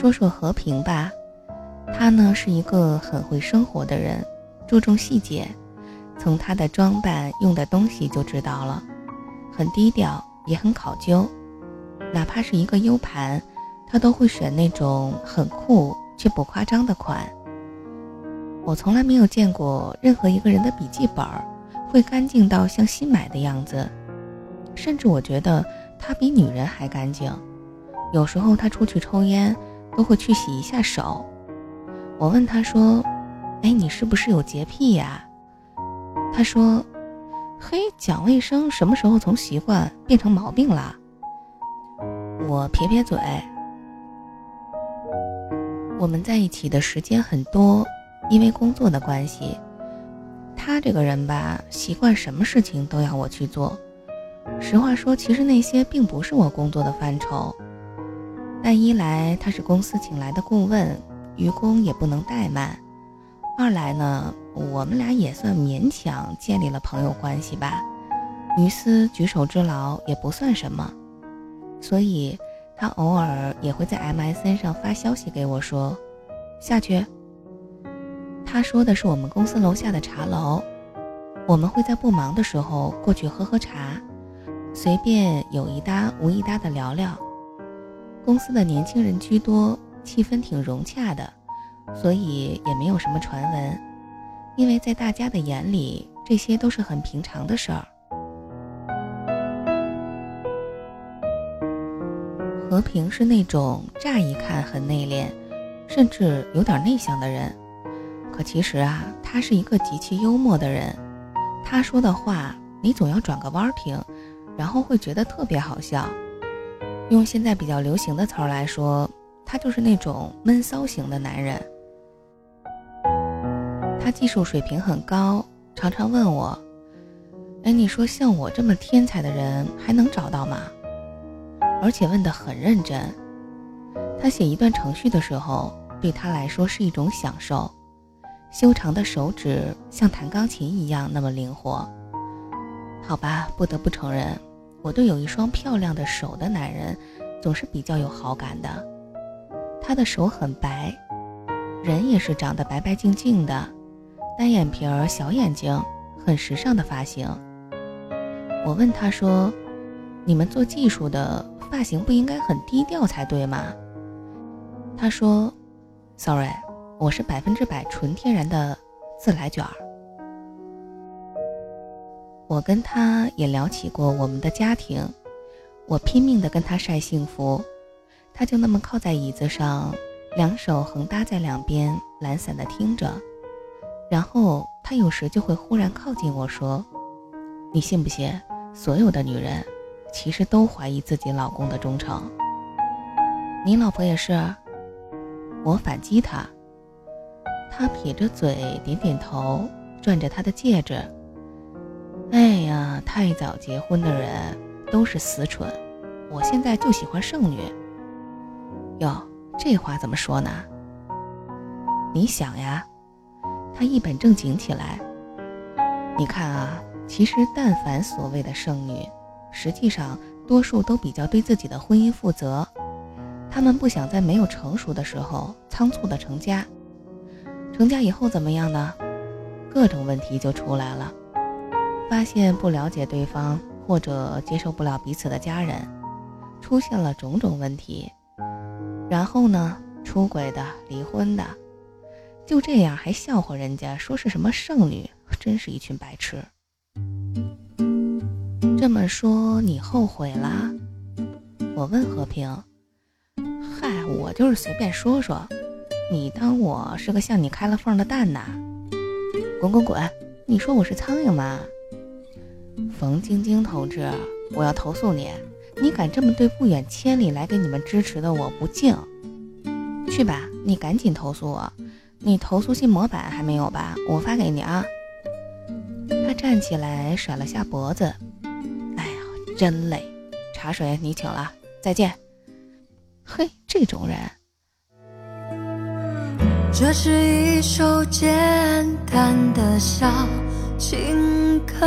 说说和平吧，他呢是一个很会生活的人，注重细节，从他的装扮、用的东西就知道了，很低调，也很考究。哪怕是一个 U 盘，他都会选那种很酷却不夸张的款。我从来没有见过任何一个人的笔记本会干净到像新买的样子，甚至我觉得他比女人还干净。有时候他出去抽烟，都会去洗一下手。我问他说：“哎，你是不是有洁癖呀？”他说：“嘿，讲卫生什么时候从习惯变成毛病了？”我撇撇嘴。我们在一起的时间很多，因为工作的关系。他这个人吧，习惯什么事情都要我去做。实话说，其实那些并不是我工作的范畴。但一来他是公司请来的顾问，愚公也不能怠慢；二来呢，我们俩也算勉强建立了朋友关系吧，于私举手之劳也不算什么。所以，他偶尔也会在 MSN 上发消息给我说：“下去。”他说的是我们公司楼下的茶楼，我们会在不忙的时候过去喝喝茶，随便有一搭无一搭的聊聊。公司的年轻人居多，气氛挺融洽的，所以也没有什么传闻。因为在大家的眼里，这些都是很平常的事儿。和平是那种乍一看很内敛，甚至有点内向的人，可其实啊，他是一个极其幽默的人。他说的话，你总要转个弯听，然后会觉得特别好笑。用现在比较流行的词儿来说，他就是那种闷骚型的男人。他技术水平很高，常常问我：“哎，你说像我这么天才的人还能找到吗？”而且问得很认真。他写一段程序的时候，对他来说是一种享受。修长的手指像弹钢琴一样那么灵活。好吧，不得不承认。我对有一双漂亮的手的男人，总是比较有好感的。他的手很白，人也是长得白白净净的，单眼皮儿、小眼睛，很时尚的发型。我问他说：“你们做技术的发型不应该很低调才对吗？”他说：“Sorry，我是百分之百纯天然的自来卷儿。”我跟他也聊起过我们的家庭，我拼命的跟他晒幸福，他就那么靠在椅子上，两手横搭在两边，懒散的听着。然后他有时就会忽然靠近我说：“你信不信，所有的女人其实都怀疑自己老公的忠诚？你老婆也是？”我反击他，他撇着嘴点点头，转着他的戒指。哎呀，太早结婚的人都是死蠢，我现在就喜欢剩女。哟，这话怎么说呢？你想呀，他一本正经起来。你看啊，其实但凡所谓的剩女，实际上多数都比较对自己的婚姻负责，他们不想在没有成熟的时候仓促的成家。成家以后怎么样呢？各种问题就出来了。发现不了解对方，或者接受不了彼此的家人，出现了种种问题。然后呢，出轨的、离婚的，就这样还笑话人家，说是什么剩女，真是一群白痴。这么说你后悔了？我问和平。嗨，我就是随便说说，你当我是个向你开了缝的蛋呐？滚滚滚！你说我是苍蝇吗？冯晶晶同志，我要投诉你！你敢这么对不远千里来给你们支持的我不敬？去吧，你赶紧投诉我！你投诉信模板还没有吧？我发给你啊！他站起来甩了下脖子，哎呀，真累！茶水你请了，再见。嘿，这种人。这是一首简单的小情歌。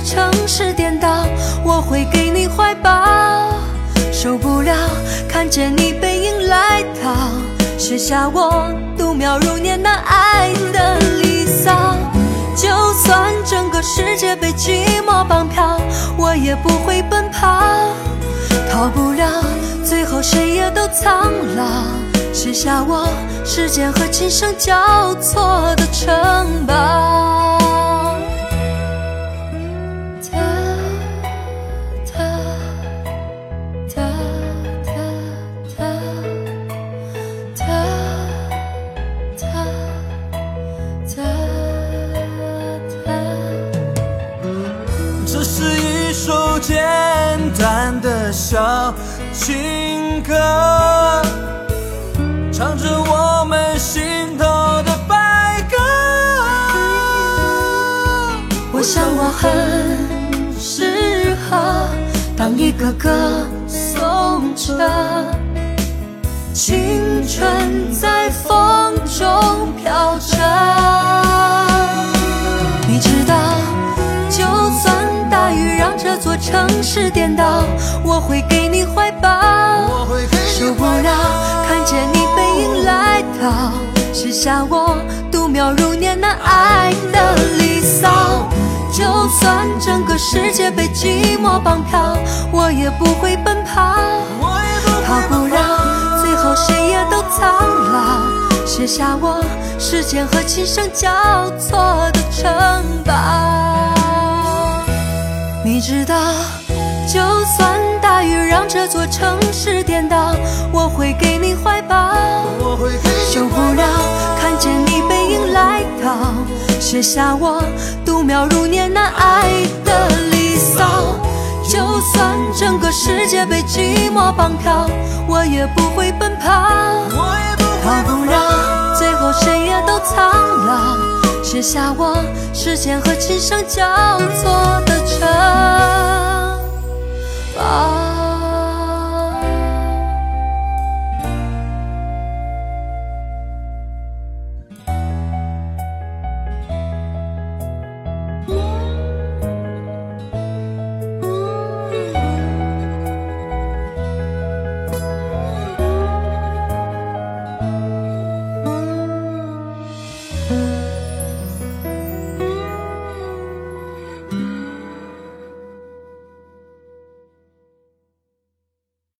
城市颠倒，我会给你怀抱。受不了看见你背影来到，写下我度秒如年那爱的离骚。就算整个世界被寂寞绑票，我也不会奔跑。逃不了，最后谁也都苍老。写下我时间和琴声交错的城堡。个歌颂着，青春在风中飘着。你知道，就算大雨让这座城市颠倒，我会给你怀抱。受不了看见你背影来到，写下我度秒如年难挨的离骚。就算整个世界被寂寞绑票，我也不会奔跑。逃不会了，最后谁也都苍老，写下我时间和琴声交错的写下我度秒如年难挨的离骚。就算整个世界被寂寞绑票，我也不会奔跑。逃不了，最后谁也都苍老，写下我时间和琴声交错的城